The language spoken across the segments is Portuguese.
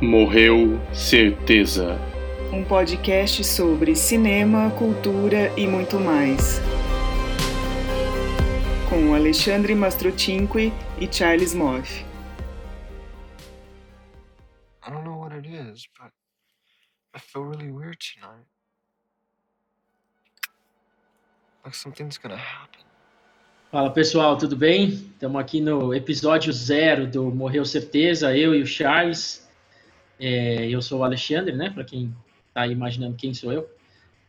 Morreu Certeza. Um podcast sobre cinema, cultura e muito mais. Com Alexandre Mastrocinque e Charles Moff. I don't know what it is, but I feel really weird tonight. Like something's gonna happen. Fala pessoal, tudo bem? Estamos aqui no episódio zero do Morreu Certeza, eu e o Charles. É, eu sou o Alexandre, né? Para quem está imaginando quem sou eu.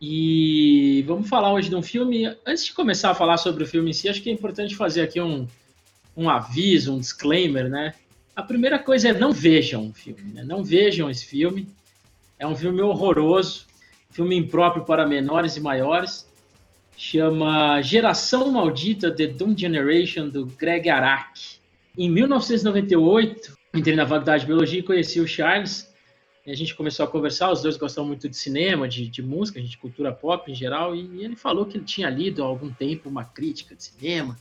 E vamos falar hoje de um filme. Antes de começar a falar sobre o filme em si, acho que é importante fazer aqui um, um aviso, um disclaimer, né? A primeira coisa é não vejam o filme, né? Não vejam esse filme. É um filme horroroso, filme impróprio para menores e maiores chama Geração Maldita The Doom Generation, do Greg Araki. Em 1998, entrei na faculdade de Biologia e conheci o Charles. A gente começou a conversar, os dois gostam muito de cinema, de, de música, de cultura pop em geral, e ele falou que ele tinha lido há algum tempo uma crítica de cinema,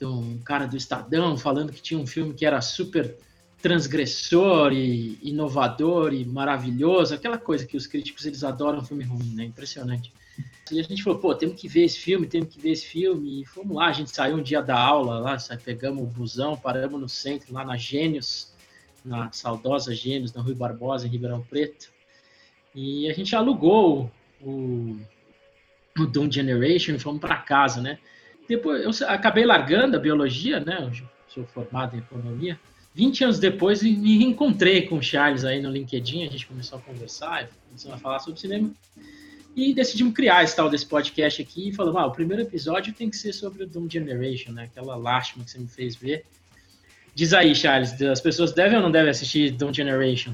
de um cara do Estadão falando que tinha um filme que era super transgressor e inovador e maravilhoso, aquela coisa que os críticos eles adoram filme ruim, né? Impressionante. E a gente falou, pô, temos que ver esse filme, temos que ver esse filme. E fomos lá, a gente saiu um dia da aula lá, pegamos o busão, paramos no centro, lá na Gênios, na saudosa Gênios, na Rui Barbosa, em Ribeirão Preto. E a gente alugou o, o Doom Generation e fomos para casa, né? Depois eu acabei largando a biologia, né? Eu sou formado em economia. 20 anos depois, me encontrei com o Charles aí no LinkedIn, a gente começou a conversar, começamos a falar sobre cinema. E decidimos criar esse tal desse podcast aqui e falamos, ah, o primeiro episódio tem que ser sobre o Doom Generation, né? Aquela lástima que você me fez ver. Diz aí, Charles, as pessoas devem ou não devem assistir Doom Generation?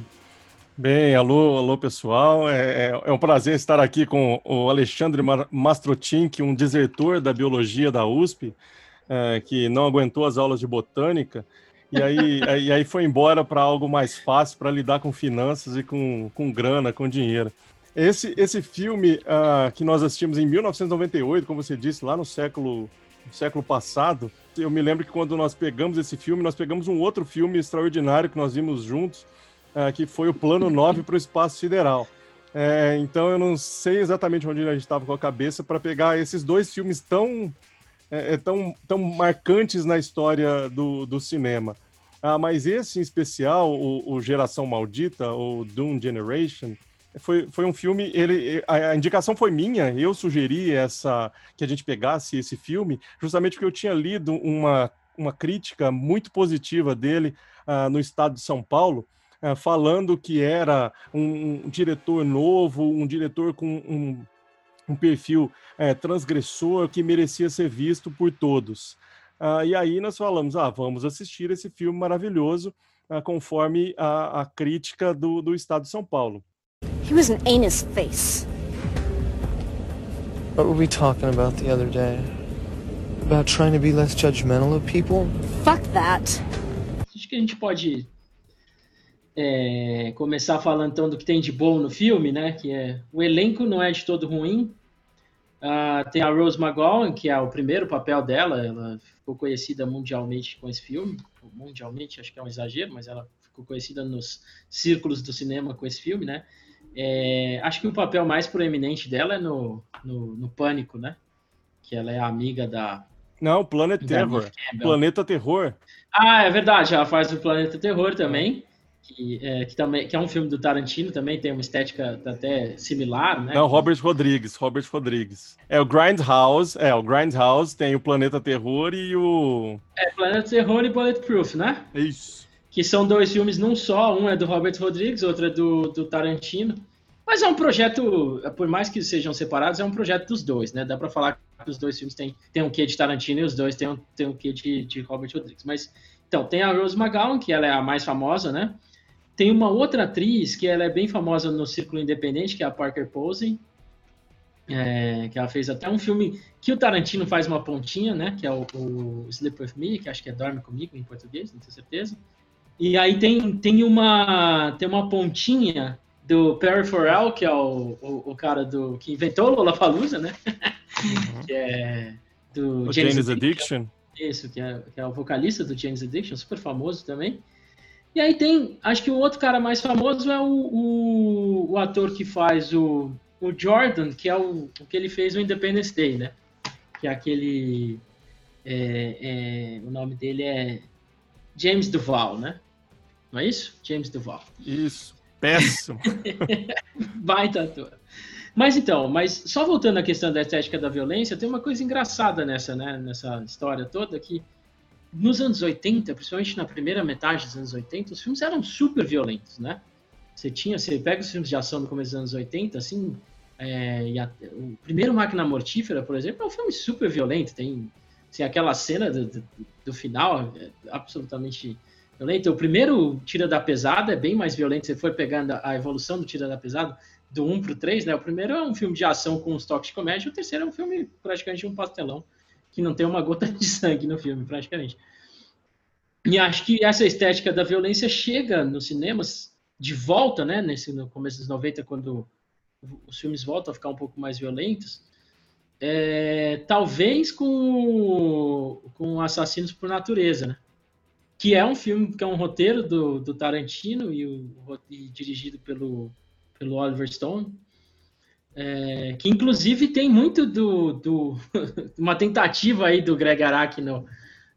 Bem, alô, alô pessoal, é, é, é um prazer estar aqui com o Alexandre Mastrotink, um desertor da biologia da USP, é, que não aguentou as aulas de botânica, e aí, e aí foi embora para algo mais fácil, para lidar com finanças e com, com grana, com dinheiro. Esse, esse filme uh, que nós assistimos em 1998, como você disse, lá no século, no século passado, eu me lembro que quando nós pegamos esse filme, nós pegamos um outro filme extraordinário que nós vimos juntos, uh, que foi o Plano 9 para o Espaço Sideral. É, então eu não sei exatamente onde a gente estava com a cabeça para pegar esses dois filmes tão, é, é, tão, tão marcantes na história do, do cinema. Ah, mas esse em especial, o, o Geração Maldita, ou Doom Generation, foi, foi um filme, ele, a, indicação foi minha, eu sugeri essa que a gente pegasse esse filme, justamente porque eu tinha lido uma, uma crítica muito positiva dele uh, no estado de São Paulo, uh, falando que era um, um, diretor novo, um diretor com um, um perfil uh, transgressor que merecia ser visto por todos. Ah, e aí nós falamos, ah, vamos assistir esse filme maravilhoso, conforme a, a crítica do, do estado de São Paulo. He was an anus face. What were we talking about the other day? About trying to be less judgmental of people? Fuck that. Acho que a gente pode é, começar falando então do que tem de bom no filme, né? Que é o elenco não é de todo ruim. Uh, tem a Rose McGowan, que é o primeiro papel dela. Ela ficou conhecida mundialmente com esse filme. Mundialmente, acho que é um exagero, mas ela ficou conhecida nos círculos do cinema com esse filme, né? É, acho que o papel mais proeminente dela é no, no, no, Pânico, né? Que ela é amiga da. Não, Planet Terror. Planeta Terror. Ah, é verdade, ela faz o Planeta Terror também. Que, é, que, também, que é um filme do Tarantino, também tem uma estética até similar, né? Não, Robert Rodrigues, Robert Rodrigues. É o Grindhouse, é, o Grindhouse tem o Planeta Terror e o... É, Planeta Terror e Bulletproof, né? Isso que são dois filmes num só, um é do Robert Rodrigues, outro é do, do Tarantino. Mas é um projeto, por mais que sejam separados, é um projeto dos dois, né? Dá para falar que os dois filmes têm, têm um quê de Tarantino e os dois têm têm um quê de, de Robert Rodrigues. Mas, então, tem a Rose McGowan, que ela é a mais famosa, né? Tem uma outra atriz que ela é bem famosa no círculo independente, que é a Parker Posey, é, que ela fez até um filme que o Tarantino faz uma pontinha, né? Que é o, o Sleep With Me, que acho que é Dorme Comigo em português, não tenho certeza. E aí tem, tem, uma, tem uma pontinha do Perry Farrell, que é o, o, o cara do que inventou o Lollapalooza, né? Uhum. que é do James, James Addiction. Isso, que é, que é o vocalista do James Addiction, super famoso também. E aí tem, acho que o outro cara mais famoso é o, o, o ator que faz o, o Jordan, que é o, o que ele fez no Independence Day, né? Que é aquele. É, é, o nome dele é James Duval, né? Não é isso? James Duval. Isso. Péssimo. Baita ator. Mas então, mas só voltando à questão da estética da violência, tem uma coisa engraçada nessa, né, nessa história toda que nos anos 80, principalmente na primeira metade dos anos 80, os filmes eram super violentos, né? Você tinha, você pega os filmes de ação do começo dos anos 80, assim, é, a, o primeiro Máquina Mortífera, por exemplo, é um filme super violento, tem assim, aquela cena do, do, do final é absolutamente violenta. O primeiro Tira da Pesada é bem mais violento, você foi pegando a evolução do Tira da Pesada, do 1 pro 3, né? O primeiro é um filme de ação com uns toques de comédia, o terceiro é um filme praticamente um pastelão que não tem uma gota de sangue no filme, praticamente. E acho que essa estética da violência chega nos cinemas de volta, né, nesse, no começo dos 90, quando os filmes voltam a ficar um pouco mais violentos, é, talvez com, com Assassinos por Natureza, né? Que é um filme, que é um roteiro do, do Tarantino e, o, e dirigido pelo, pelo Oliver Stone, é, que inclusive tem muito do, do uma tentativa aí do Greg Araki no,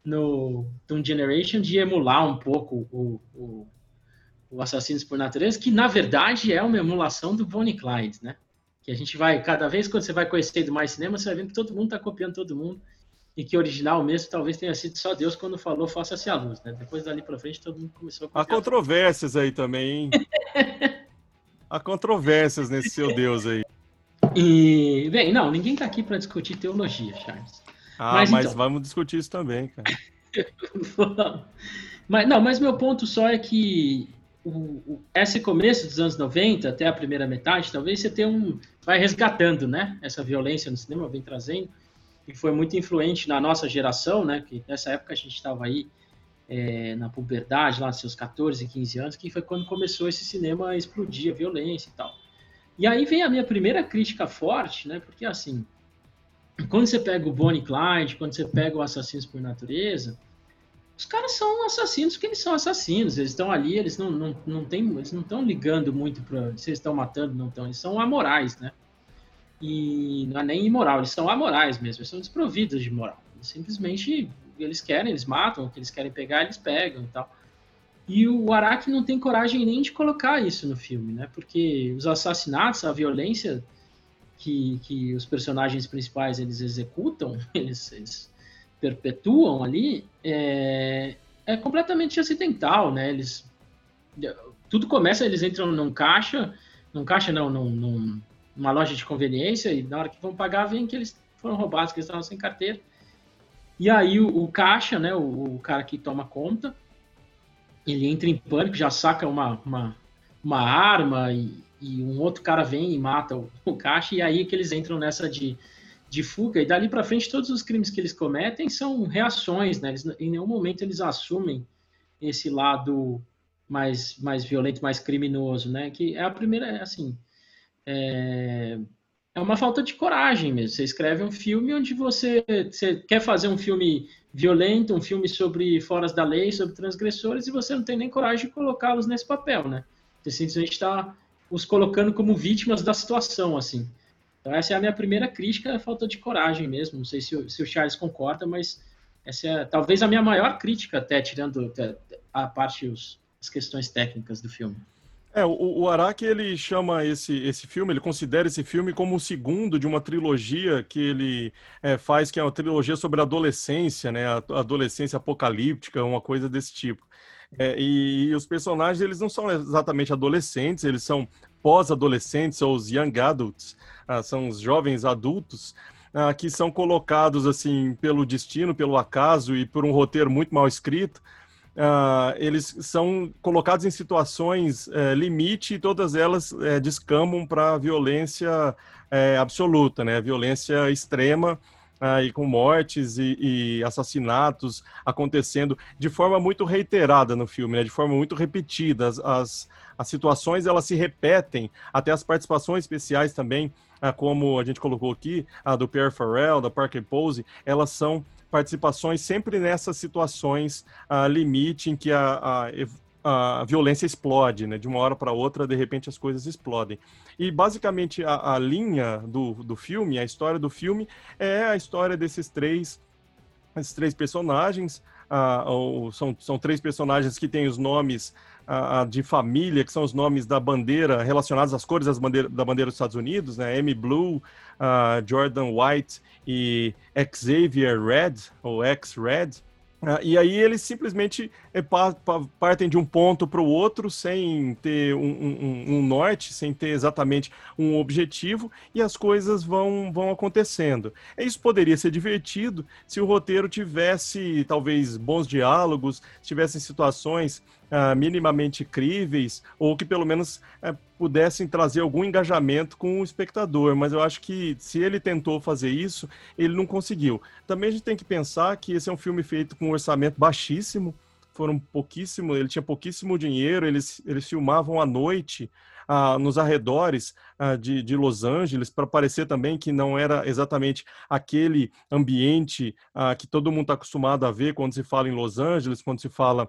no Doom Generation de emular um pouco o, o, o Assassinos por Natureza, que na verdade é uma emulação do Bonnie Clyde, né? Que a gente vai, cada vez quando você vai conhecendo mais cinema, você vai vendo que todo mundo está copiando todo mundo e que original mesmo talvez tenha sido só Deus quando falou faça-se a luz, né? Depois dali para frente todo mundo começou a. Há controvérsias aí também, hein? Há controvérsias nesse seu Deus aí. E, bem, não, ninguém está aqui para discutir teologia, Charles. Ah, mas, mas então... vamos discutir isso também, cara. mas, não, mas meu ponto só é que o, o, esse começo dos anos 90, até a primeira metade, talvez você tenha um. vai resgatando, né? Essa violência no cinema, vem trazendo, e foi muito influente na nossa geração, né? Que nessa época a gente estava aí é, na puberdade, lá seus 14, 15 anos, que foi quando começou esse cinema a explodir a violência e tal. E aí vem a minha primeira crítica forte, né? Porque assim, quando você pega o Bonnie Clyde, quando você pega o Assassinos por Natureza, os caras são assassinos porque eles são assassinos. Eles estão ali, eles não, não, não tem, eles não estão ligando muito para se eles estão matando, não estão. Eles são amorais, né? E não é nem imoral, eles são amorais mesmo. Eles são desprovidos de moral. Eles simplesmente eles querem, eles matam, o que eles querem pegar, eles pegam e tal. E o Araki não tem coragem nem de colocar isso no filme, né? Porque os assassinatos, a violência que, que os personagens principais eles executam, eles, eles perpetuam ali, é, é, completamente acidental, né? Eles tudo começa, eles entram num caixa, num caixa não, num, num, numa loja de conveniência e na hora que vão pagar vem que eles foram roubados, que eles estavam sem carteira. E aí o, o caixa, né, o, o cara que toma conta, ele entra em pânico, já saca uma, uma, uma arma e, e, um outro cara vem e mata o, o, caixa, e aí que eles entram nessa de, de fuga, e dali para frente todos os crimes que eles cometem são reações, né? Eles, em nenhum momento eles assumem esse lado mais, mais violento, mais criminoso, né? Que é a primeira, é assim, é, é uma falta de coragem mesmo. Você escreve um filme onde você, você quer fazer um filme violento, um filme sobre foras da lei, sobre transgressores, e você não tem nem coragem de colocá-los nesse papel, né? Você simplesmente está os colocando como vítimas da situação, assim. Então essa é a minha primeira crítica, é a falta de coragem mesmo. Não sei se o, se o Charles concorda, mas essa é talvez a minha maior crítica, até tirando a parte os, as questões técnicas do filme. É, o, o Araki ele chama esse, esse filme, ele considera esse filme como o segundo de uma trilogia que ele é, faz, que é uma trilogia sobre a adolescência, né? A adolescência apocalíptica, uma coisa desse tipo. É, e, e, os personagens eles não são exatamente adolescentes, eles são pós-adolescentes ou os young adults, ah, são os jovens adultos. Ah, que são colocados assim pelo destino, pelo acaso e por um roteiro muito mal escrito, Uh, eles são colocados em situações uh, limite e todas elas uh, descambam para violência eh, absoluta, né? Violência extrema e com mortes e, e, assassinatos acontecendo de forma muito reiterada no filme, né? De forma muito repetida. As, as, as situações elas se repetem, até as participações especiais também, ah, como a gente colocou aqui, a do Pierre Farrell, da Parker Pose, elas são participações sempre nessas situações uh, limite em que a, a, a violência explode, né? De uma hora para outra, de repente as coisas explodem. E basicamente a, a, linha do, do filme, a história do filme, é a história desses três, esses três personagens. Ah, ou, são, são três personagens que têm os nomes ah, de família, que são os nomes da bandeira, relacionados às cores das bandeira, da bandeira dos Estados Unidos, né? M Blue, ah, Jordan White e Xavier Red, ou X-Red. Uh, e aí eles simplesmente partem de um ponto para o outro sem ter um, um, um, norte, sem ter exatamente um objetivo, e as coisas vão, vão acontecendo. Isso poderia ser divertido se o roteiro tivesse talvez bons diálogos, tivessem situações uh, minimamente críveis, ou que pelo menos uh, pudessem trazer algum engajamento com o espectador. Mas eu acho que se ele tentou fazer isso, ele não conseguiu. Também a gente tem que pensar que esse é um filme feito com um orçamento baixíssimo, foram pouquíssimo, ele tinha pouquíssimo dinheiro, eles, eles filmavam à noite, ah, nos arredores ah, de, de, Los Angeles, para parecer também que não era exatamente aquele ambiente ah, que todo mundo está acostumado a ver quando se fala em Los Angeles, quando se fala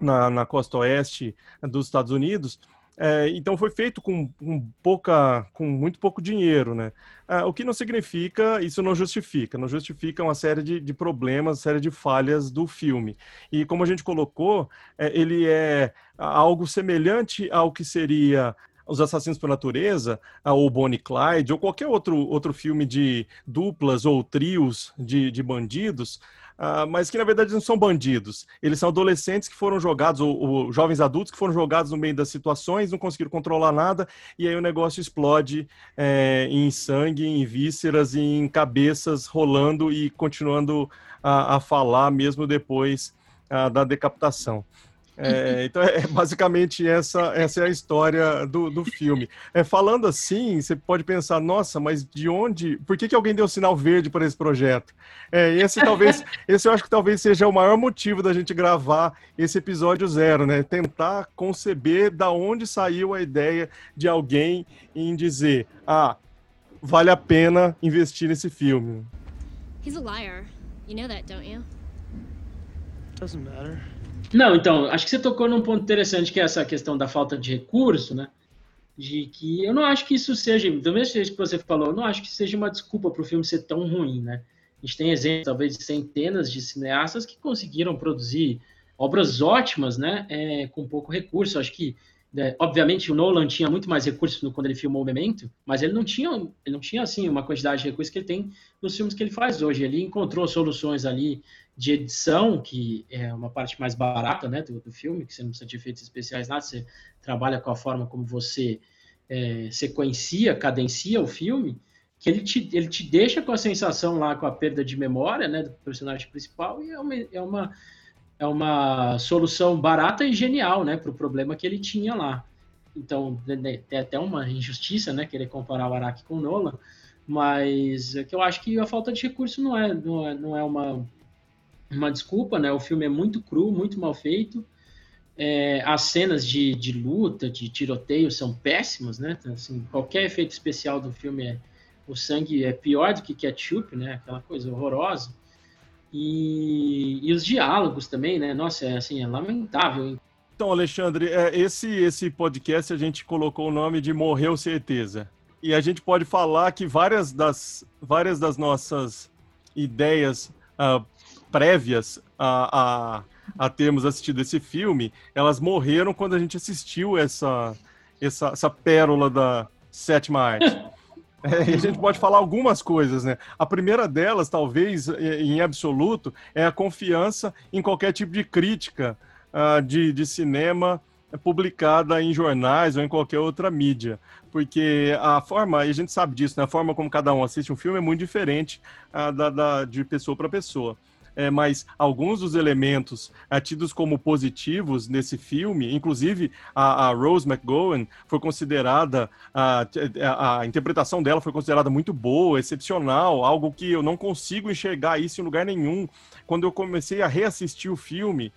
na, na costa oeste dos Estados Unidos. É, então foi feito com, com, pouca, com muito pouco dinheiro, né? É, o que não significa, isso não justifica, não justifica uma série de, de problemas, série de falhas do filme. E como a gente colocou, é, ele é algo semelhante ao que seria os Assassinos por Natureza, ou Bonnie Clyde, ou qualquer outro, outro filme de duplas ou trios de, de bandidos, uh, mas que na verdade não são bandidos. Eles são adolescentes que foram jogados, ou, ou, jovens adultos que foram jogados no meio das situações, não conseguiram controlar nada, e aí o negócio explode é, em sangue, em vísceras, em cabeças rolando e continuando a, a falar mesmo depois uh, da decapitação. É, então é basicamente essa, essa é a história do, do filme. É, falando assim, você pode pensar, nossa, mas de onde? Por que, que alguém deu sinal verde para esse projeto? É, esse talvez, esse eu acho que talvez seja o maior motivo da gente gravar esse episódio zero, né? Tentar conceber da onde saiu a ideia de alguém em dizer, ah, vale a pena investir nesse filme. He's a liar. You know that, don't you? Doesn't matter. Não, então, acho que você tocou num ponto interessante, que é essa questão da falta de recurso, né? De que eu não acho que isso seja, do mesmo jeito que você falou, eu não acho que seja uma desculpa para o filme ser tão ruim, né? A gente tem exemplos, talvez, de centenas de cineastas que conseguiram produzir obras ótimas, né? É, com pouco recurso. Acho que, né, obviamente, o Nolan tinha muito mais recursos quando ele filmou o Memento, mas ele não tinha, ele não tinha assim uma quantidade de recursos que ele tem nos filmes que ele faz hoje. Ele encontrou soluções ali de edição, que é uma parte mais barata né, do, do, filme, que você não precisa de efeitos especiais, nada, você trabalha com a forma como você é, sequencia, cadencia o filme, que ele te, ele te deixa com a sensação lá, com a perda de memória né, do personagem principal, e é uma, é uma, é uma solução barata e genial né, para o problema que ele tinha lá. Então, tem até uma injustiça, né, querer comparar o Araki com o Nolan, mas é que eu acho que a falta de recurso não é, não é, não é uma uma desculpa, né? O filme é muito cru, muito mal feito. É, as cenas de, de luta, de tiroteio são péssimas, né? Então, assim, qualquer efeito especial do filme é o sangue é pior do que ketchup, né? Aquela coisa horrorosa. E, e os diálogos também, né? Nossa, é assim, é lamentável. Então, Alexandre, é, esse esse podcast a gente colocou o nome de Morreu Certeza. E a gente pode falar que várias das várias das nossas ideias uh, prévias a, a, a termos assistido esse filme, elas morreram quando a gente assistiu essa, essa, essa pérola da sétima arte. É, a gente pode falar algumas coisas, né? A primeira delas, talvez em absoluto, é a confiança em qualquer tipo de crítica uh, de, de cinema publicada em jornais ou em qualquer outra mídia. Porque a forma, e a gente sabe disso, né? a forma como cada um assiste um filme é muito diferente uh, da, da, de pessoa para pessoa é, mas alguns dos elementos é, tidos como positivos nesse filme, inclusive a, a Rose McGowan foi considerada, a, a, a, interpretação dela foi considerada muito boa, excepcional, algo que eu não consigo enxergar isso em lugar nenhum. Quando eu comecei a reassistir o filme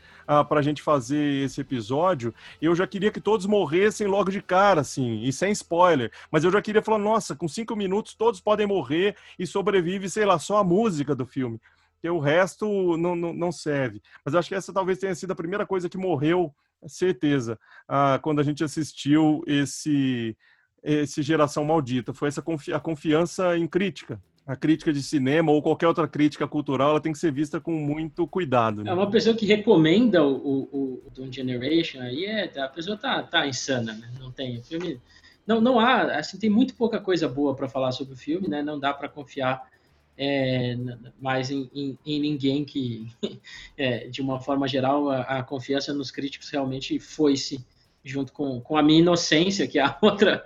para a gente fazer esse episódio, eu já queria que todos morressem logo de cara, assim, e sem spoiler. Mas eu já queria falar, nossa, com cinco minutos todos podem morrer e sobrevive, sei lá, só a música do filme. Porque o resto não, não, não serve. Mas acho que essa talvez tenha sido a primeira coisa que morreu, certeza, ah, quando a gente assistiu esse, esse Geração Maldita. Foi essa confi a confiança em crítica. A crítica de cinema ou qualquer outra crítica cultural, ela tem que ser vista com muito cuidado. Né? É uma pessoa que recomenda o, o, o Doom Generation, aí é, a pessoa tá, tá insana, né? Não tem filme, não, não há, assim, tem muito pouca coisa boa para falar sobre o filme, né? Não dá para confiar é, mais em, em, em, ninguém que, é, de uma forma geral, a, a, confiança nos críticos realmente foi-se, junto com, com a minha inocência, que é a outra,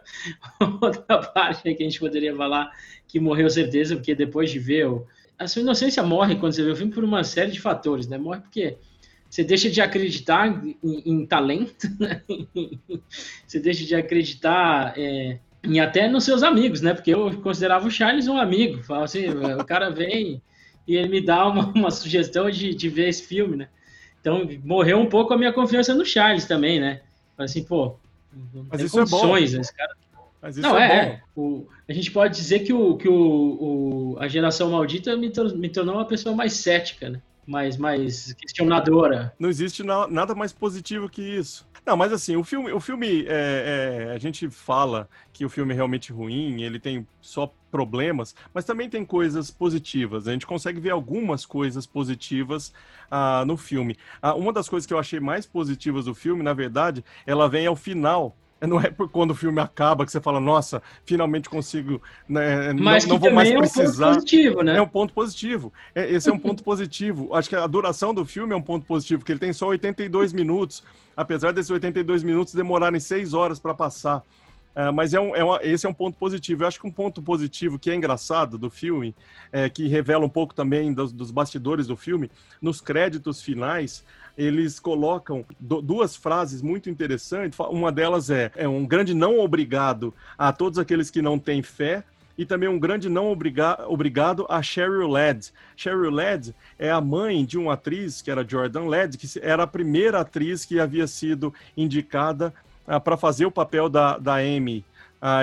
outra parte que a gente poderia falar que morreu certeza, porque depois de ver. O, a sua inocência morre quando você vê o filme por uma série de fatores, né? Morre porque você deixa de acreditar em, em talento, né? você deixa de acreditar é, e até nos seus amigos, né? Porque eu considerava o Charles um amigo. Falava assim, o cara vem e ele me dá uma, uma sugestão de, de ver esse filme, né? Então, morreu um pouco a minha confiança no Charles também, né? Assim, pô, não Mas tem isso condições, é bom. esse cara... Não, é, é o, a gente pode dizer que, o, que o, o a geração maldita me, me tornou uma pessoa mais cética, né? Mais, mais questionadora. Não existe na, nada mais positivo que isso. Não, mas assim, o filme, o filme é, é, a gente fala que o filme é realmente ruim, ele tem só problemas, mas também tem coisas positivas. A gente consegue ver algumas coisas positivas ah, no filme. Ah, uma das coisas que eu achei mais positivas do filme, na verdade, ela vem ao final não é por quando o filme acaba que você fala, nossa, finalmente consigo, né, Mas não, não vou mais precisar. É um ponto positivo, né? É um ponto positivo. É, esse é um ponto positivo. Acho que a duração do filme é um ponto positivo, porque ele tem só 82 minutos, apesar desses 82 minutos demorarem 6 horas para passar. Uh, mas é um, é uma, esse é um ponto positivo. Eu acho que um ponto positivo que é engraçado do filme, é, que revela um pouco também dos, dos bastidores do filme, nos créditos finais, eles colocam duas frases muito interessantes. Uma delas é, é um grande não obrigado a todos aqueles que não têm fé, e também um grande não obriga obrigado a Cheryl Ladd. Cheryl Ladd é a mãe de uma atriz, que era Jordan Ladd, que era a primeira atriz que havia sido indicada uh, para fazer o papel da, da Amy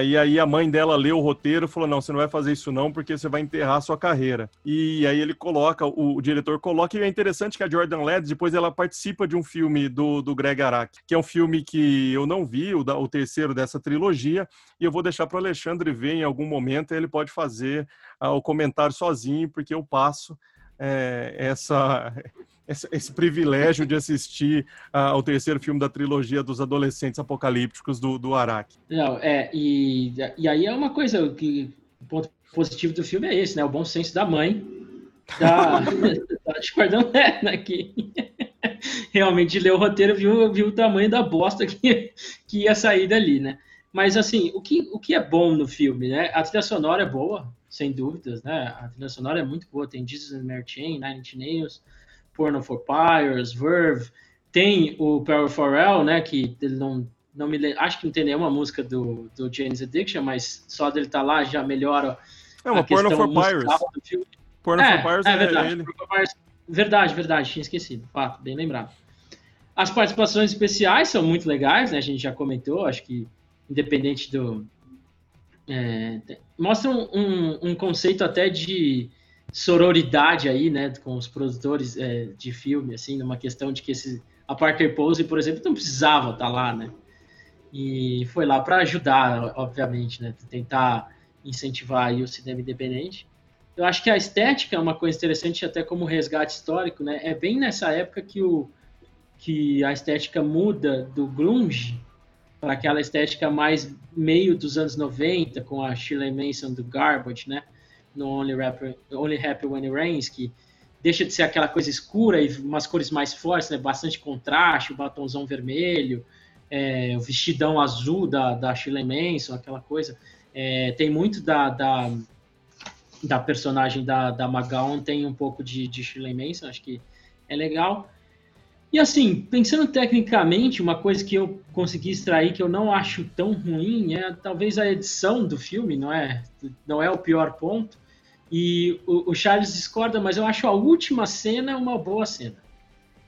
e aí a mãe dela leu o roteiro e falou: não, você não vai fazer isso não, porque você vai enterrar a sua carreira. E aí ele coloca, o, o diretor coloca, e é interessante que a Jordan Led, depois ela participa de um filme do, do Greg Araki, que é um filme que eu não vi, o, o terceiro dessa trilogia, e eu vou deixar para o Alexandre ver em algum momento, ele pode fazer ah, o comentário sozinho, porque eu passo é, essa esse, esse, privilégio de assistir uh, ao terceiro filme da trilogia dos adolescentes apocalípticos do, do Araki. Não, é, e, e aí é uma coisa que o ponto positivo do filme é esse, né? O bom senso da mãe da, da né? Que realmente leu o roteiro, viu, viu o tamanho da bosta que, que ia sair dali, né? Mas assim, o que, o que é bom no filme, né? A trilha sonora é boa, sem dúvidas, né? A trilha sonora é muito boa, tem Jesus and Mary Chain, Nine Inch Nails, Porno for Pyres, Verve, tem o Power Pharrell, né, que ele não, não me lembro, acho que não tem nenhuma música do, do James Addiction, mas só dele estar tá lá já melhora é uma Porno for Pyres. Porno é, for Pyres é, é verdade, ele. Verdade, verdade, tinha esquecido, fato, bem lembrado. As participações especiais são muito legais, né, a gente já comentou, acho que independente do... É, mostram um, um conceito até de sororidade aí, né, com os produtores é, de filme, assim, numa questão de que esse, a Parker Pose, por exemplo, não precisava estar tá lá, né? E foi lá para ajudar, obviamente, né, tentar incentivar aí o cinema independente. Eu acho que a estética é uma coisa interessante, até como resgate histórico, né? É bem nessa época que, o, que a estética muda do grunge para aquela estética mais meio dos anos 90, com a Shirley Manson do Garbage, né? No Only, Rapper, Only Happy When It Rains, que deixa de ser aquela coisa escura e umas cores mais fortes, né? bastante contraste, o batonzão vermelho, é, o vestidão azul da, da Shirley Manson, aquela coisa. É, tem muito da, da, da, personagem da, da Magaon, tem um pouco de, de Shirley Manson, acho que é legal. E assim, pensando tecnicamente, uma coisa que eu consegui extrair que eu não acho tão ruim é talvez a edição do filme, não é? Não é o pior ponto. E o, o, Charles discorda, mas eu acho a última cena uma boa cena.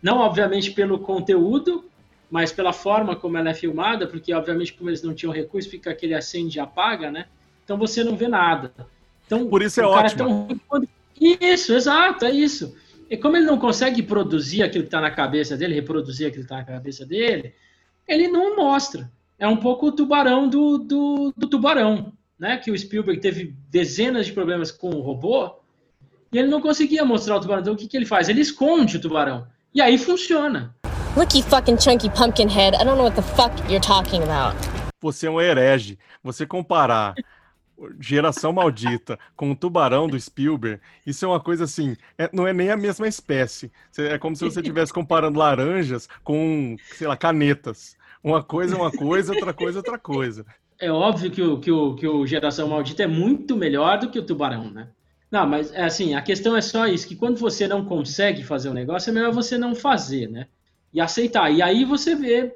Não, obviamente, pelo conteúdo, mas pela forma como ela é filmada, porque, obviamente, como eles não tinham recurso, fica aquele acende e apaga, né? Então você não vê nada. Então, Por isso é ótimo. É. Isso, exato, é isso. e como ele não consegue produzir aquilo que está na cabeça dele, reproduzir aquilo que está na cabeça dele, ele não mostra. É um pouco o tubarão do, do, do tubarão, né? Que o Spielberg teve dezenas de problemas com o robô e ele não conseguia mostrar o tubarão. Então o que, que ele faz? Ele esconde o tubarão. E aí funciona. Look, you fucking chunky pumpkin head. I don't know what the fuck you're talking about. Você é um herege. Você comparar Geração Maldita com o Tubarão do Spielberg, isso é uma coisa assim, é, não é nem a mesma espécie. É como se você estivesse comparando laranjas com, sei lá, canetas. Uma coisa é uma coisa, outra coisa é outra coisa. É óbvio que o, que, o, que o Geração Maldita é muito melhor do que o Tubarão, né? Não, mas é assim, a questão é só isso, que quando você não consegue fazer um negócio, é melhor você não fazer, né? E aceitar. E aí você vê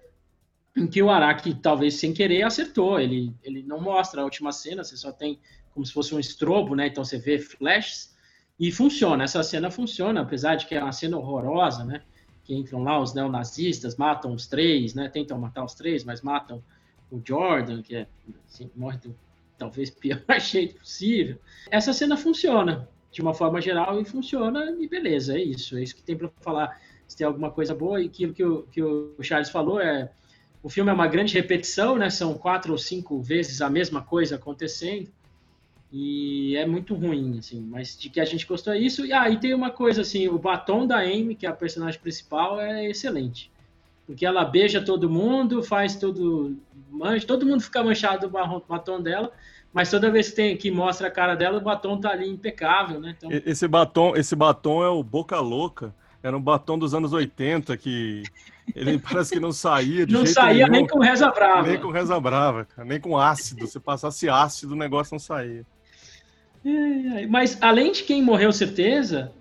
que o Araki, talvez sem querer, acertou. Ele, ele não mostra a última cena, você só tem como se fosse um estrobo, né? Então você vê flashes e funciona. Essa cena funciona, apesar de que é uma cena horrorosa, né? Que entram lá os neonazistas, matam os três, né? Tentam matar os três, mas matam o Jordan, que é, assim, morre do talvez pior jeito possível. Essa cena funciona de uma forma geral e funciona e beleza, é isso. É isso que tem para falar. Se tem alguma coisa boa e aquilo que o, que o Charles falou é o filme é uma grande repetição, né? São quatro ou cinco vezes a mesma coisa acontecendo. E é muito ruim, assim. Mas de que a gente gostou é isso. E aí ah, tem uma coisa, assim, o batom da Amy, que é a personagem principal, é excelente. Porque ela beija todo mundo, faz tudo... Mancha, todo mundo fica manchado do batom dela. Mas toda vez que, tem, que mostra a cara dela, o batom tá ali impecável, né? Então... Esse, batom, esse batom é o Boca Louca. Era um batom dos anos 80 que ele parece que não saía de Não saía nenhum. nem com reza brava. Nem com reza brava, cara. Nem com ácido. Se passasse ácido, o negócio não saía. Mas além de quem morreu certeza,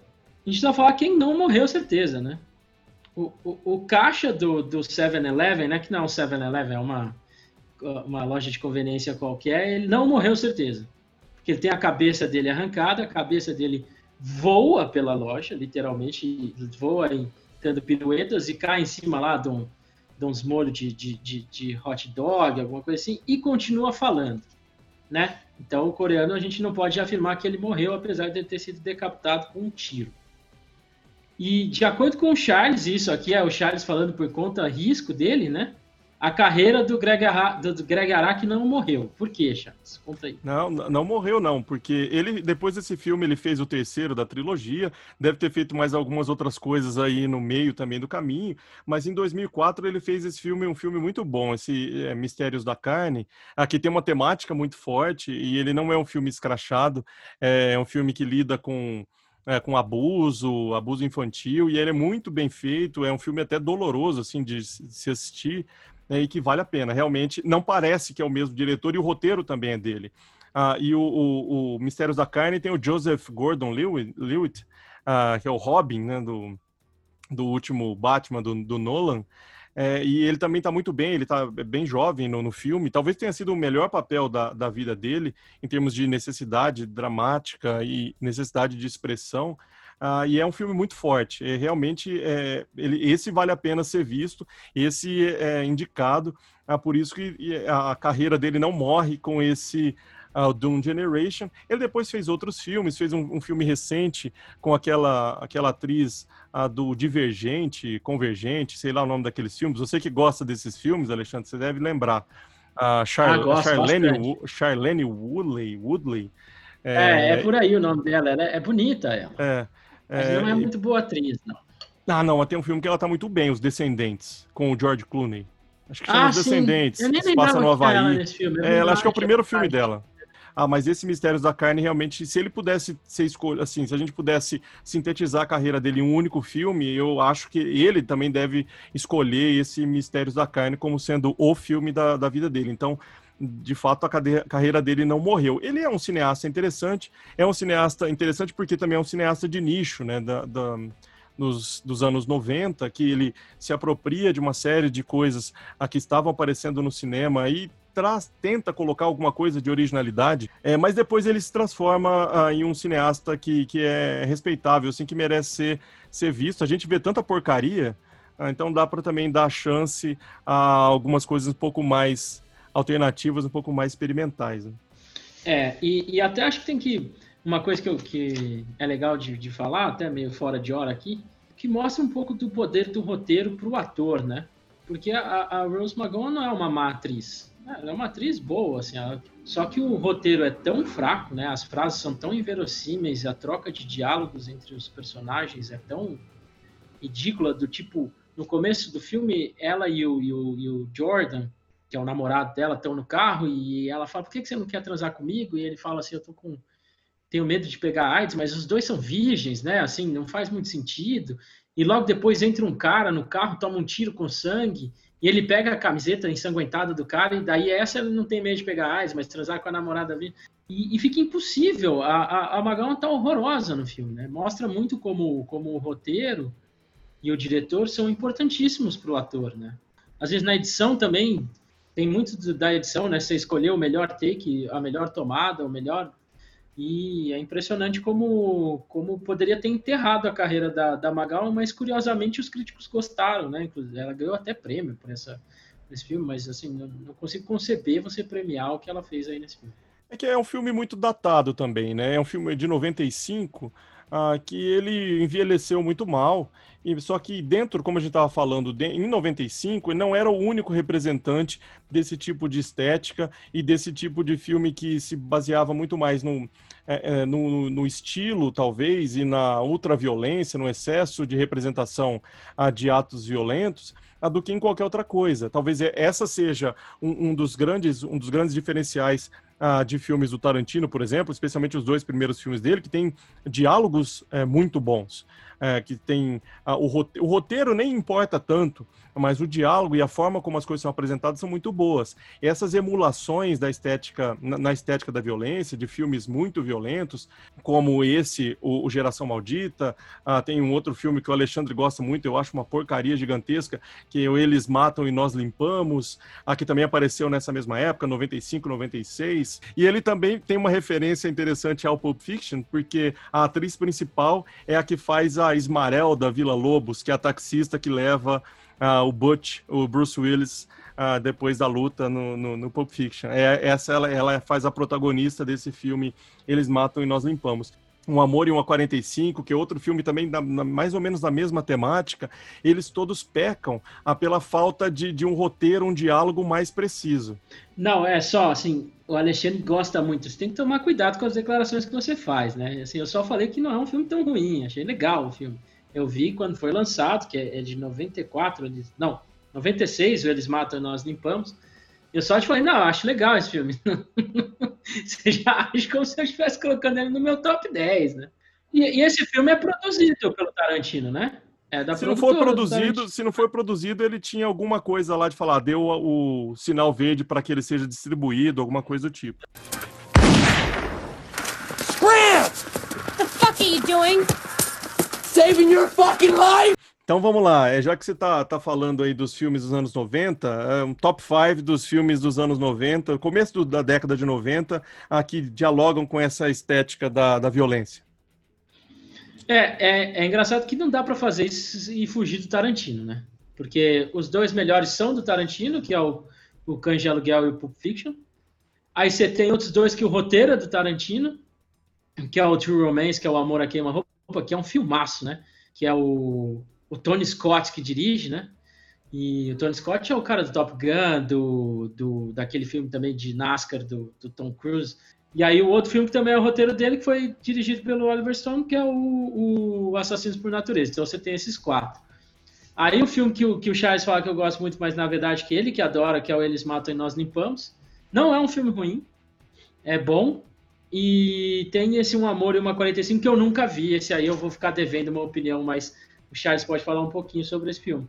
a gente vai falar quem não morreu certeza, né? O, o, caixa do, do 7-Eleven, né? Que não é um 7-Eleven, é uma, uma loja de conveniência qualquer, ele não morreu certeza. Porque ele tem a cabeça dele arrancada, a cabeça dele voa pela loja, literalmente, voa em, dando piruetas e cai em cima lá de, um, de uns molhos de, de, de, de hot dog, alguma coisa assim, e continua falando, né? Então, o coreano, a gente não pode afirmar que ele morreu, apesar de ter sido decapitado com um tiro. E, de acordo com o Charles, isso aqui é o Charles falando por conta risco dele, né? a carreira do Greg, Ara, do Greg Araki não morreu. Por quê, Charles? Conta aí. Não, não morreu não, porque ele depois desse filme ele fez o terceiro da trilogia, deve ter feito mais algumas outras coisas aí no meio também do caminho, mas em 2004 ele fez esse filme, um filme muito bom, esse é, Mistérios da Carne, aqui tem uma temática muito forte e ele não é um filme escrachado, é um filme que lida com é, com abuso, abuso infantil, e ele é muito bem feito, é um filme até doloroso, assim, de se assistir, né, e que vale a pena. Realmente, não parece que é o mesmo diretor e o roteiro também é dele. Ah, e o, o, o, Mistérios da Carne tem o Joseph Gordon-Lewitt, ah, que é o Robin, né, do, do último Batman do, do Nolan. É, e ele também está muito bem, ele está bem jovem no, no, filme. Talvez tenha sido o melhor papel da, da vida dele, em termos de necessidade dramática e necessidade de expressão. Uh, e é um filme muito forte. É, realmente, é, ele, esse vale a pena ser visto, esse é indicado. Uh, por isso que a carreira dele não morre com esse uh, Doom Generation. Ele depois fez outros filmes, fez um, um filme recente com aquela, aquela atriz uh, do Divergente, Convergente, sei lá o nome daqueles filmes. Você que gosta desses filmes, Alexandre, você deve lembrar. A Char ah, Charlene, Charlene Woodley, Woodley é, é, é, por aí o nome dela. Ela é, é bonita, ela. É, mas é, não é muito boa atriz, não. Ah, não, tem um filme que ela tá muito bem, Os Descendentes, com o George Clooney. Acho que chama ah, Os Descendentes. Eu nem se passa no Havaí. Ela filme. É, ela acho que é o primeiro filme dela. Ah, mas esse Mistérios da Carne, realmente, se ele pudesse ser escolhido, assim, se a gente pudesse sintetizar a carreira dele em um único filme, eu acho que ele também deve escolher esse Mistérios da Carne como sendo o filme da, da vida dele. Então, de fato a carreira dele não morreu. Ele é um cineasta interessante, é um cineasta interessante porque também é um cineasta de nicho, né, da, da nos, dos anos 90, que ele se apropria de uma série de coisas a que estavam aparecendo no cinema e traz, tenta colocar alguma coisa de originalidade, é, mas depois ele se transforma ah, em um cineasta que, que é respeitável, assim, que merece ser, ser visto. A gente vê tanta porcaria, ah, então dá para também dar chance a algumas coisas um pouco mais alternativas um pouco mais experimentais. Né? É, e, e, até acho que tem que uma coisa que, eu, que é legal de, de falar, até meio fora de hora aqui, que mostra um pouco do poder do roteiro para o ator, né? Porque a, a Rose McGowan não é uma má atriz. Ela é uma atriz boa, assim. Ela... Só que o roteiro é tão fraco, né? As frases são tão inverossímeis, a troca de diálogos entre os personagens é tão ridícula, do tipo, no começo do filme, ela e o, e o, e o Jordan, que é o namorado dela, estão no carro e ela fala, por que, que você não quer transar comigo? E ele fala assim, eu tô com tenho medo de pegar AIDS, mas os dois são virgens, né? Assim, não faz muito sentido. E logo depois entra um cara no carro, toma um tiro com sangue, e ele pega a camiseta ensanguentada do cara, e daí essa ele não tem medo de pegar AIDS, mas transar com a namorada virgem. E, e fica impossível. A, a, a tá horrorosa no filme, né? Mostra muito como, como o roteiro e o diretor são importantíssimos para o ator, né? Às vezes na edição também tem muito da edição, né? Você escolheu o melhor take, a melhor tomada, o melhor e é impressionante como, como poderia ter enterrado a carreira da, da Magal, mas curiosamente os críticos gostaram, né? Ela ganhou até prêmio por, essa, por esse filme, mas assim, não, não consigo conceber você premiar o que ela fez aí nesse filme. É que é um filme muito datado também, né? É um filme de 95, ah, que ele envelheceu muito mal. E, só que dentro, como a gente estava falando, de, em 95, ele não era o único representante desse tipo de estética e desse tipo de filme que se baseava muito mais no, é, é, no, no, estilo, talvez, e na ultraviolência, no excesso de representação de atos violentos, do que em qualquer outra coisa. Talvez essa seja um, um dos, grandes, um dos grandes diferenciais ah, de filmes do Tarantino, por exemplo, especialmente os dois primeiros filmes dele, que tem diálogos é, muito bons é, que tem a, o, roteiro, o roteiro nem importa tanto, mas o diálogo e a forma como as coisas são apresentadas são muito boas. E essas emulações da estética, na, na, estética da violência, de filmes muito violentos, como esse, o, o Geração Maldita, ah, tem um outro filme que o Alexandre gosta muito, eu acho uma porcaria gigantesca, que é Eles Matam e Nós Limpamos, aqui também apareceu nessa mesma época, 95, 96, e ele também tem uma referência interessante ao Pulp Fiction, porque a atriz principal é a que faz a a da Vila Lobos, que é a taxista que leva uh, o Butch, o Bruce Willis, uh, depois da luta no, no, no Pulp Fiction. É, essa ela, ela faz a protagonista desse filme Eles Matam e Nós Limpamos. Um Amor e uma 45, que é outro filme também da, na, mais ou menos da mesma temática, eles todos pecam ah, pela falta de, de um roteiro, um diálogo mais preciso. Não, é só assim, o Alexandre gosta muito. Você tem que tomar cuidado com as declarações que você faz, né? Assim, eu só falei que não é um filme tão ruim, achei legal o filme. Eu vi quando foi lançado, que é de 94, não, 96, Eles Matam e Nós Limpamos. Eu só te falei, não, eu acho legal esse filme. Você já acha como se eu estivesse colocando ele no meu top 10, né? E, e esse filme é produzido pelo Tarantino, né? É se não for produzido, se não for produzido, ele tinha alguma coisa lá de falar, deu o, o sinal verde para que ele seja distribuído, alguma coisa do tipo. Scram! What the fuck are you doing? Saving your fucking life! Então vamos lá, é, já que você está tá falando aí dos filmes dos anos 90, é um top 5 dos filmes dos anos 90, começo do, da década de 90, que dialogam com essa estética da, da violência. É, é, é engraçado que não dá para fazer isso e fugir do Tarantino, né? Porque os dois melhores são do Tarantino, que é o, o Cães de Aluguel e o Pulp Fiction. Aí você tem outros dois que o roteiro é do Tarantino, que é o True Romance, que é o Amor a Queima-Roupa, que é um filmaço, né? Que é o o Tony Scott que dirige, né? E o Tony Scott é o cara do Top Gun, do, do daquele filme também de NASCAR do, do Tom Cruise. E aí o outro filme que também é o roteiro dele, que foi dirigido pelo Oliver Stone, que é o, o Assassinos por Natureza. Então você tem esses quatro. Aí o filme que o, que o Charles fala que eu gosto muito, mas na verdade que ele que adora, que é o Eles Matam e Nós Limpamos. Não é um filme ruim, é bom. E tem esse Um Amor e uma 45 que eu nunca vi. Esse aí eu vou ficar devendo uma opinião mais o Charles pode falar um pouquinho sobre esse filme.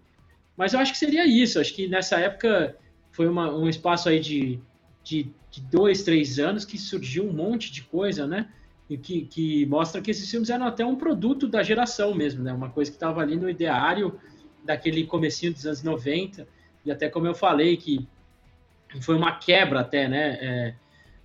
Mas eu acho que seria isso. Acho que nessa época foi uma, um espaço aí de, de, de, dois, três anos que surgiu um monte de coisa, né? E que, que mostra que esses filmes eram até um produto da geração mesmo, né? Uma coisa que estava ali no ideário daquele comecinho dos anos 90. E até como eu falei, que foi uma quebra até, né? É,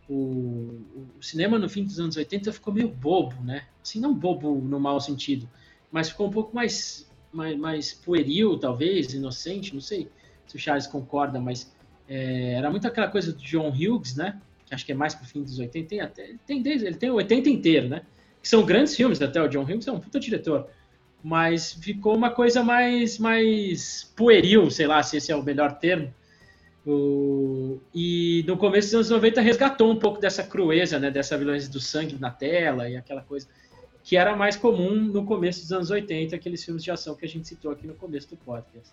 o, o, cinema no fim dos anos 80 ficou meio bobo, né? Assim, não bobo no mau sentido, mas ficou um pouco mais, mais, mais pueril, talvez, inocente, não sei se o Charles concorda, mas é, era muito aquela coisa do John Hughes, né? acho que é mais pro fim dos 80, tem até tem desde ele tem o 80 inteiro, né? Que são grandes filmes até o John Hughes é um puta diretor, mas ficou uma coisa mais mais pueril, sei lá se esse é o melhor termo. O... E no começo dos anos 90 resgatou um pouco dessa crueza, né, dessa violência do sangue na tela e aquela coisa que era mais comum no começo dos anos 80, aqueles filmes de ação que a gente citou aqui no começo do podcast.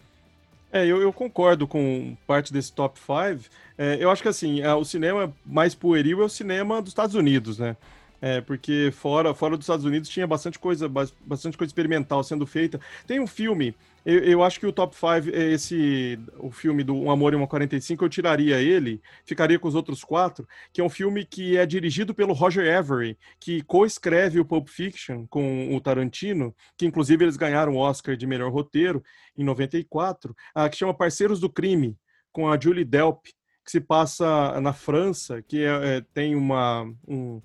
É, eu, eu, concordo com parte desse top 5. É, eu acho que assim, é, o cinema mais pueril é o cinema dos Estados Unidos, né? É, porque fora, fora dos Estados Unidos tinha bastante coisa, bastante coisa experimental sendo feita. Tem um filme, eu, eu acho que o top 5, é esse, o filme do Um Amor em uma 45, eu tiraria ele, ficaria com os outros quatro, que é um filme que é dirigido pelo Roger Avery, que co-escreve o Pulp Fiction com o Tarantino, que inclusive eles ganharam o Oscar de melhor roteiro em 94, ah, que chama Parceiros do Crime, com a Julie Delp, que se passa na França, que é, é, tem uma. Um,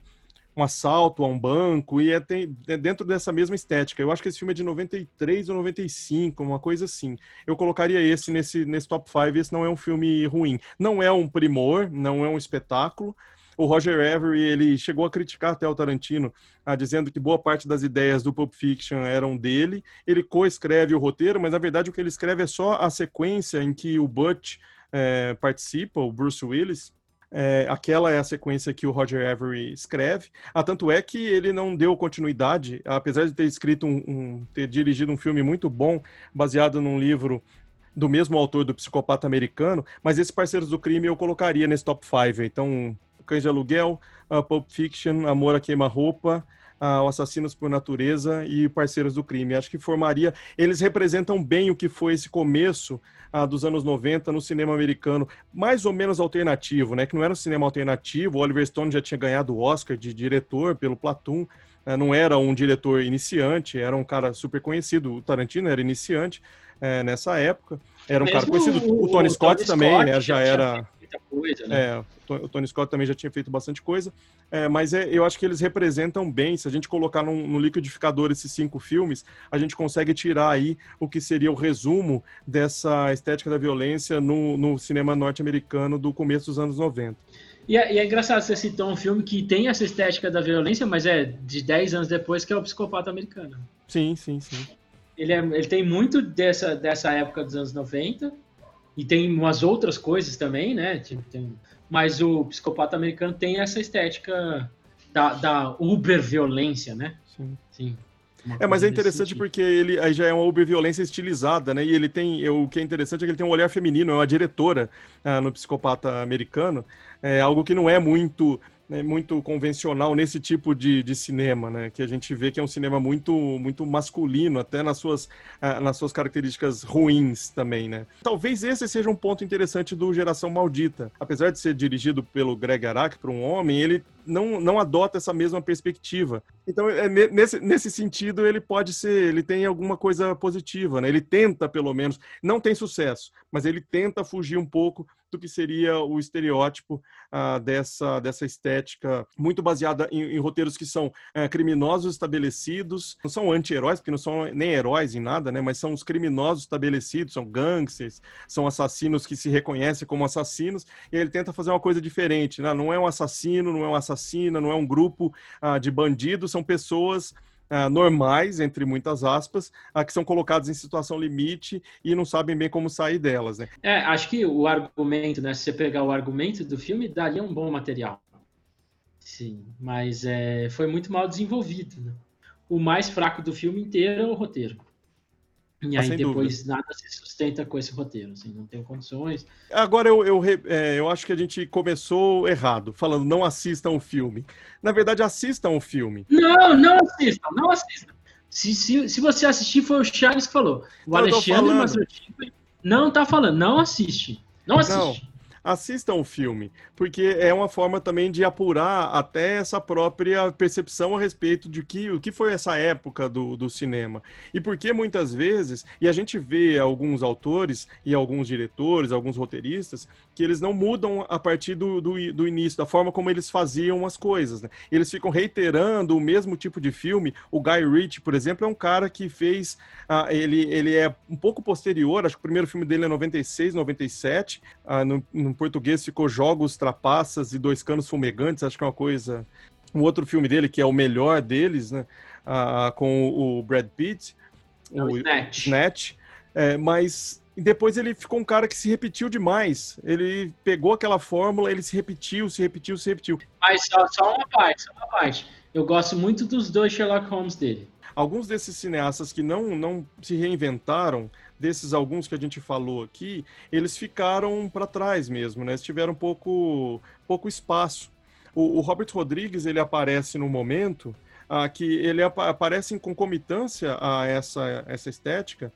um assalto a um banco, e é, tem, é dentro dessa mesma estética. Eu acho que esse filme é de 93 ou 95, uma coisa assim. Eu colocaria esse nesse, nesse top 5, esse não é um filme ruim. Não é um primor, não é um espetáculo. O Roger Avery, ele chegou a criticar até o Tarantino, ah, dizendo que boa parte das ideias do Pulp Fiction eram dele. Ele coescreve o roteiro, mas na verdade o que ele escreve é só a sequência em que o Butch é, participa, o Bruce Willis, é, aquela é a sequência que o Roger Avery escreve. Ah, tanto é que ele não deu continuidade, apesar de ter escrito um, um, ter dirigido um filme muito bom, baseado num livro do mesmo autor do Psicopata Americano, mas esses parceiros do crime eu colocaria nesse top 5. Então, Cães de Aluguel, uh, Pulp Fiction, Amor a Queima-Roupa, uh, Assassinos por Natureza e Parceiros do Crime. Acho que formaria. Eles representam bem o que foi esse começo uh, dos anos 90 no cinema americano, mais ou menos alternativo, né? Que não era um cinema alternativo. O Oliver Stone já tinha ganhado o Oscar de diretor pelo Platoon. Uh, não era um diretor iniciante, era um cara super conhecido. O Tarantino era iniciante uh, nessa época. Era um Mesmo cara conhecido. O, o Tony Scott Tony também, Scott né? Já, já era muita coisa, né? É, o Tony Scott também já tinha feito bastante coisa, é, mas é, eu acho que eles representam bem. Se a gente colocar no, no, liquidificador esses cinco filmes, a gente consegue tirar aí o que seria o resumo dessa estética da violência no, no cinema norte-americano do começo dos anos 90. E é, e é, engraçado você citar um filme que tem essa estética da violência, mas é de 10 anos depois, que é o Psicopata Americano. Sim, sim, sim. Ele, é, ele tem muito dessa, dessa época dos anos 90, e tem umas outras coisas também, né? Tipo, tem, mas o psicopata americano tem essa estética da, da uber-violência, né? Sim. Sim. É, mas é interessante porque ele aí já é uma uber-violência estilizada, né? E ele tem. O que é interessante é que ele tem um olhar feminino, é uma diretora ah, no psicopata americano. É algo que não é muito né, muito convencional nesse tipo de, de cinema, né? Que a gente vê que é um cinema muito, muito masculino, até nas suas, uh, nas suas características ruins também, né? Talvez esse seja um ponto interessante do Geração Maldita. Apesar de ser dirigido pelo Greg Araki, para um homem, ele não, não adota essa mesma perspectiva. Então, é, nesse, nesse sentido, ele pode ser, ele tem alguma coisa positiva, né? Ele tenta, pelo menos, não tem sucesso, mas ele tenta fugir um pouco do que seria o estereótipo ah, dessa, dessa estética muito baseada em, em roteiros que são eh, criminosos estabelecidos, não são anti-heróis, porque não são nem heróis em nada, né? Mas são os criminosos estabelecidos, são gangsters, são assassinos que se reconhecem como assassinos, e ele tenta fazer uma coisa diferente, né? Não é um assassino, não é um assassina, não é um grupo ah, de bandidos, são pessoas Uh, normais, entre muitas aspas, uh, que são colocadas em situação limite e não sabem bem como sair delas. Né? É, acho que o argumento, né, se você pegar o argumento do filme, daria um bom material. Sim, mas é, foi muito mal desenvolvido. Né? O mais fraco do filme inteiro é o roteiro. E ah, aí depois dúvida. nada se sustenta com esse roteiro, assim, não tem condições. Agora eu, eu, é, eu acho que a gente começou errado, falando não assistam o filme. Na verdade, assistam o filme. Não, não assistam, não assistam. Se, se, se você assistir, foi o Charles que falou. O então, Alexandre Mastrotinho não tá falando, não assiste. Não assiste. Não assistam o filme, porque é uma forma também de apurar até essa própria percepção a respeito de que, o que foi essa época do, do cinema. E porque muitas vezes, e a gente vê alguns autores e alguns diretores, alguns roteiristas, que eles não mudam a partir do, do, do início, da forma como eles faziam as coisas. Né? Eles ficam reiterando o mesmo tipo de filme. O Guy Ritchie, por exemplo, é um cara que fez. Uh, ele, ele é um pouco posterior, acho que o primeiro filme dele é 96, 97, uh, no, no português ficou Jogos Trapaças e Dois Canos Fumegantes, acho que é uma coisa. Um outro filme dele, que é o melhor deles, né? Ah, com o Brad Pitt, É o Snatch. Snatch. É, mas depois ele ficou um cara que se repetiu demais. Ele pegou aquela fórmula, ele se repetiu, se repetiu, se repetiu. Mas só, só uma parte, só uma parte. Eu gosto muito dos dois Sherlock Holmes dele. Alguns desses cineastas que não, não se reinventaram, desses alguns que a gente falou aqui, eles ficaram para trás mesmo, né? Eles tiveram pouco, pouco espaço. O, o Robert Rodrigues, ele aparece no momento ah, que ele apa- aparece em concomitância a essa, essa estética.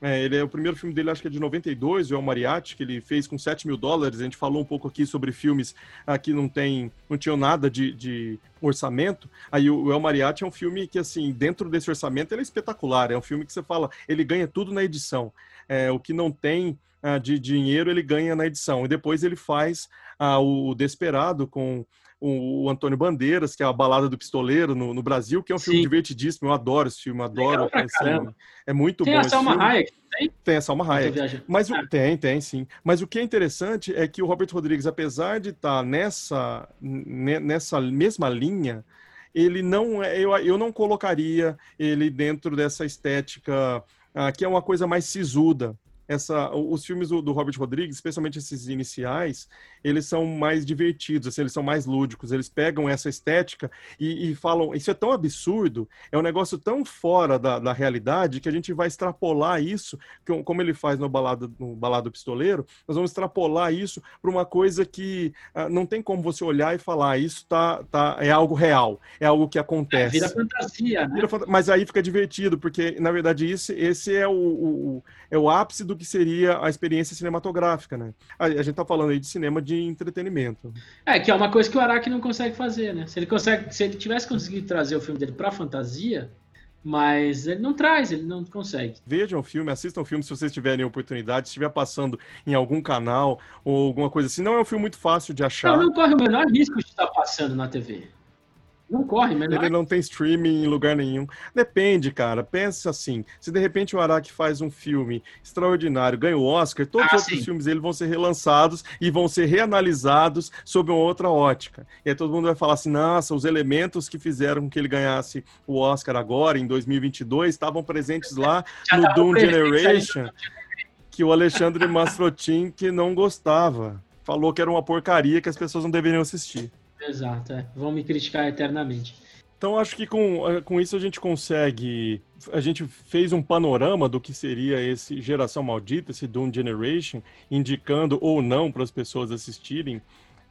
É, ele é o primeiro filme dele, acho que é de 92, o El Mariachi, que ele fez com 7 mil dólares. A gente falou um pouco aqui sobre filmes ah, que não tem, não tinham nada de, de orçamento. Aí o El Mariachi é um filme que, assim, dentro desse orçamento, ele é espetacular. É um filme que você fala, ele ganha tudo na edição. É, o que não tem ah, de dinheiro, ele ganha na edição. E depois ele faz ah, o Desperado com o, o Antônio Bandeiras, que é a Balada do Pistoleiro no, no Brasil, que é um filme Sim. divertidíssimo. Eu adoro esse filme, adoro. Caramba. é muito Tem bom a esse Salma filme. Hayek, tem? Tem a Salma Hayek. Mas o, Ah. tem, tem, sim. Mas o que é interessante é que o Robert Rodrigues, apesar de estar nessa, ne- nessa mesma linha, ele não é, eu, eu não colocaria ele dentro dessa estética ah, que é uma coisa mais sisuda. Essa, os filmes do, do Robert Rodrigues, especialmente esses iniciais, eles são mais divertidos, assim, eles são mais lúdicos, eles pegam essa estética e, e falam, isso é tão absurdo, é um negócio tão fora da, da realidade que a gente vai extrapolar isso, que- como ele faz no Balado, no Balado Pistoleiro, nós vamos extrapolar isso para uma coisa que ah, não tem como você olhar e falar, "Ah, isso tá, tá, é algo real, é algo que acontece. Vira fantasia, né? Vira Mas aí fica divertido, porque, na verdade, esse, esse é, o, o- o- é o ápice do que seria a experiência cinematográfica, né? A, a gente tá falando aí de cinema de entretenimento. É, que é uma coisa que o Araki não consegue fazer, né? Se ele consegue, se ele tivesse conseguido trazer o filme dele pra fantasia, mas ele não traz, ele não consegue. Vejam o filme, assistam o filme se vocês tiverem oportunidade, se estiver passando em algum canal ou alguma coisa assim. Não é um filme muito fácil de achar. Não, não corre o menor risco de estar passando na TV. Não corre o menor Ele não tem streaming em lugar nenhum. Depende, cara. Pensa assim: se de repente o Araki faz um filme extraordinário, ganha o Oscar, todos Ah, os outros sim. filmes dele vão ser relançados e vão ser reanalisados sob uma outra ótica. E aí todo mundo vai falar assim: nossa, os elementos que fizeram com que ele ganhasse o Oscar agora, em 2022, estavam presentes lá Já no Doom. Generation, que o Alexandre Mastrotin que não gostava. Falou que era uma porcaria que as pessoas não deveriam assistir. Exato, é. vão me criticar eternamente. Então acho que com, eh, com isso a gente consegue. A gente fez um panorama do que seria esse Geração Maldita, esse Doom Generation, indicando ou não para as pessoas assistirem.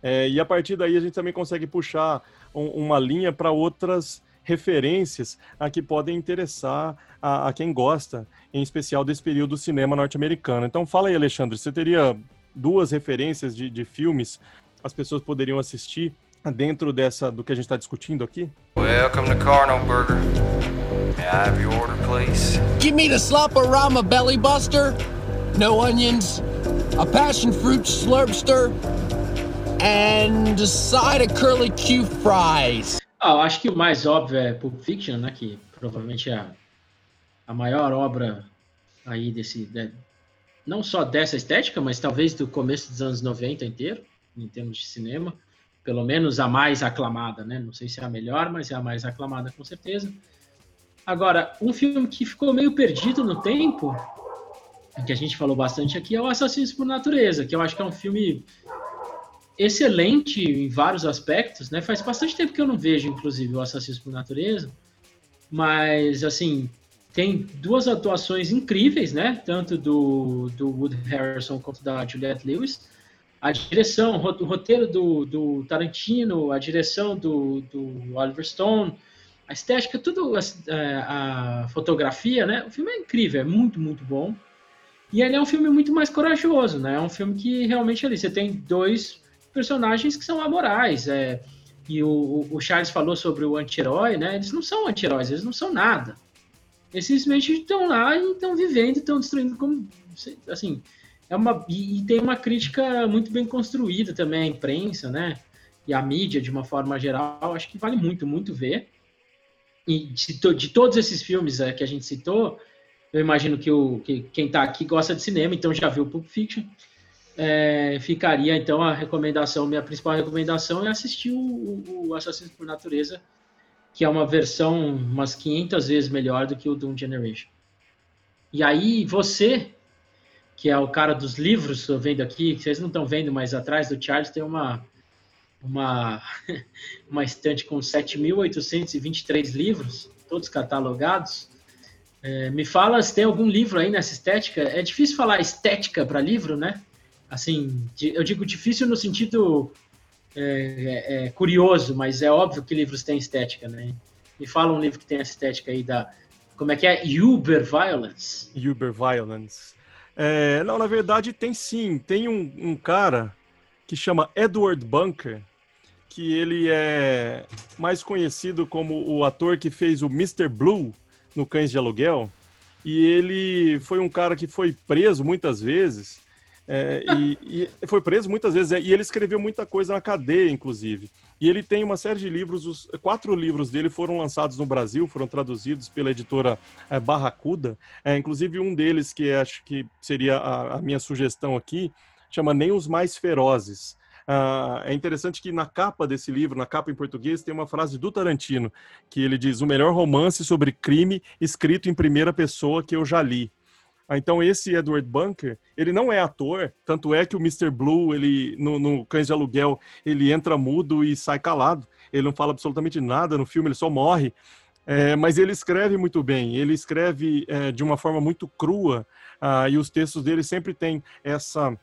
Eh, e a partir daí a gente também consegue puxar um- uma linha para outras referências a que podem interessar a, a quem gosta, em especial desse período do cinema norte-americano. Então fala aí, Alexandre, você teria duas referências de, de filmes as pessoas poderiam assistir dentro dessa do que a gente está discutindo aqui? Welcome to Carno Burger. May I have your order, please? Give me the Slop-A-Rama Belly Buster, no onions, a passion fruit slurpster, and a side of curly Q fries. Ah, eu acho que o mais óbvio é Pulp Fiction, né? Que provavelmente é a, maior obra aí desse. de- não só dessa estética, mas talvez do começo dos anos 90 inteiro, em termos de cinema. Pelo menos a mais aclamada, né? Não sei se é a melhor, mas é a mais aclamada com certeza. Agora, um filme que ficou meio perdido no tempo, que a gente falou bastante aqui, é o Assassinos por Natureza, que eu acho que é um filme excelente em vários aspectos, né? Faz bastante tempo que eu não vejo, inclusive, o Assassinos por Natureza, mas, assim, tem duas atuações incríveis, né? Tanto do, do Wood Harrison quanto da Juliette Lewis. A direção, o ro- o roteiro do, do Tarantino, a direção do, do Oliver Stone, a estética, tudo, a, a fotografia, né? O filme é incrível, é muito, muito bom. E ele é um filme muito mais corajoso, né? É um filme que realmente ali você tem dois personagens que são amorais. É, e o, o- o Charles falou sobre o anti-herói, né? Eles não são anti-heróis, eles não são nada. Eles simplesmente estão lá e estão vivendo, estão destruindo como. Assim, é uma, e, tem uma crítica muito bem construída também, a imprensa, né? E a mídia, de uma forma geral, acho que vale muito, muito ver. E de, de todos esses filmes é, que a gente citou, eu imagino que, o, que quem está aqui gosta de cinema, então já viu Pulp Fiction. é, ficaria então a recomendação, minha principal recomendação é assistir o, o Assassinos por Natureza, que é uma versão umas 500 vezes melhor do que o Doom Generation. E aí você, que é o cara dos livros, estou vendo aqui, vocês não estão vendo, mas atrás do Charles tem uma uma uma estante com 7.823 livros, todos catalogados. É, me fala se tem algum livro aí nessa estética. É difícil falar estética para livro, né? Assim, eu digo difícil no sentido é, é, é, curioso, mas é óbvio que livros têm estética, né? Me fala um livro que tem essa estética aí da. Como é que é? Uber Violence. Uber Violence. É, não, na verdade tem sim. Tem um, um cara que chama Edward Bunker, que ele é mais conhecido como o ator que fez o Mr. Blue no Cães de Aluguel. E ele foi um cara que foi preso muitas vezes é, e, e, foi preso muitas vezes, é, e ele escreveu muita coisa na cadeia, inclusive. E ele tem uma série de livros, os quatro livros dele foram lançados no Brasil, foram traduzidos pela editora é, Barracuda. É, inclusive, um deles, que acho que seria a, a minha sugestão aqui, chama Nem os Mais Ferozes. Uh, é interessante que na capa desse livro, na capa em português, tem uma frase do Tarantino, que ele diz: O melhor romance sobre crime escrito em primeira pessoa que eu já li. Então esse Edward Bunker, ele não é ator, tanto é que o Mr. Blue, ele no, no Cães de Aluguel, ele entra mudo e sai calado. Ele não fala absolutamente nada no filme, ele só morre. É, mas ele escreve muito bem, ele escreve é, de uma forma muito crua, ah, e os textos dele sempre têm essa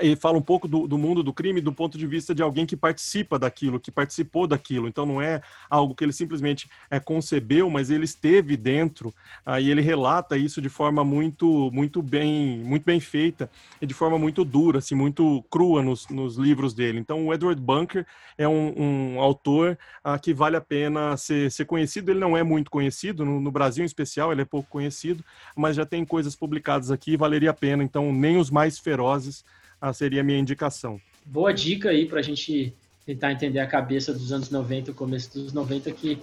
e fala um pouco do, do, mundo do crime do ponto de vista de alguém que participa daquilo, que participou daquilo. Então não é algo que ele simplesmente é, concebeu, mas ele esteve dentro. Aí ele relata isso de forma muito, muito bem, muito bem feita e de forma muito dura, assim, muito crua nos, nos livros dele. Então o Edward Bunker é um, um autor ah, que vale a pena ser, ser conhecido. Ele não é muito conhecido no, no Brasil em especial, ele é pouco conhecido, mas já tem coisas publicadas aqui, valeria a pena. Então nem os mais ferozes ah, seria a minha indicação. Boa dica aí para a gente tentar entender a cabeça dos anos 90, o começo dos 90, que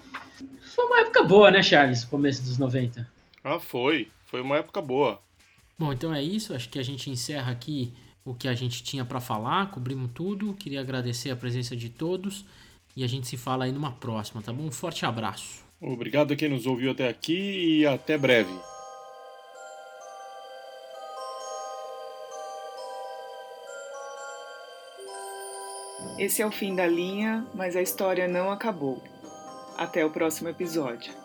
foi uma época boa, né, Charles? O começo dos 90. Ah, foi. Foi uma época boa. Bom, então é isso. Acho que a gente encerra aqui o que a gente tinha para falar. Cobrimos tudo. Queria agradecer a presença de todos. E a gente se fala aí numa próxima, tá bom? Um forte abraço. Obrigado a quem nos ouviu até aqui e até breve. Esse é o fim da linha, mas a história não acabou. Até o próximo episódio.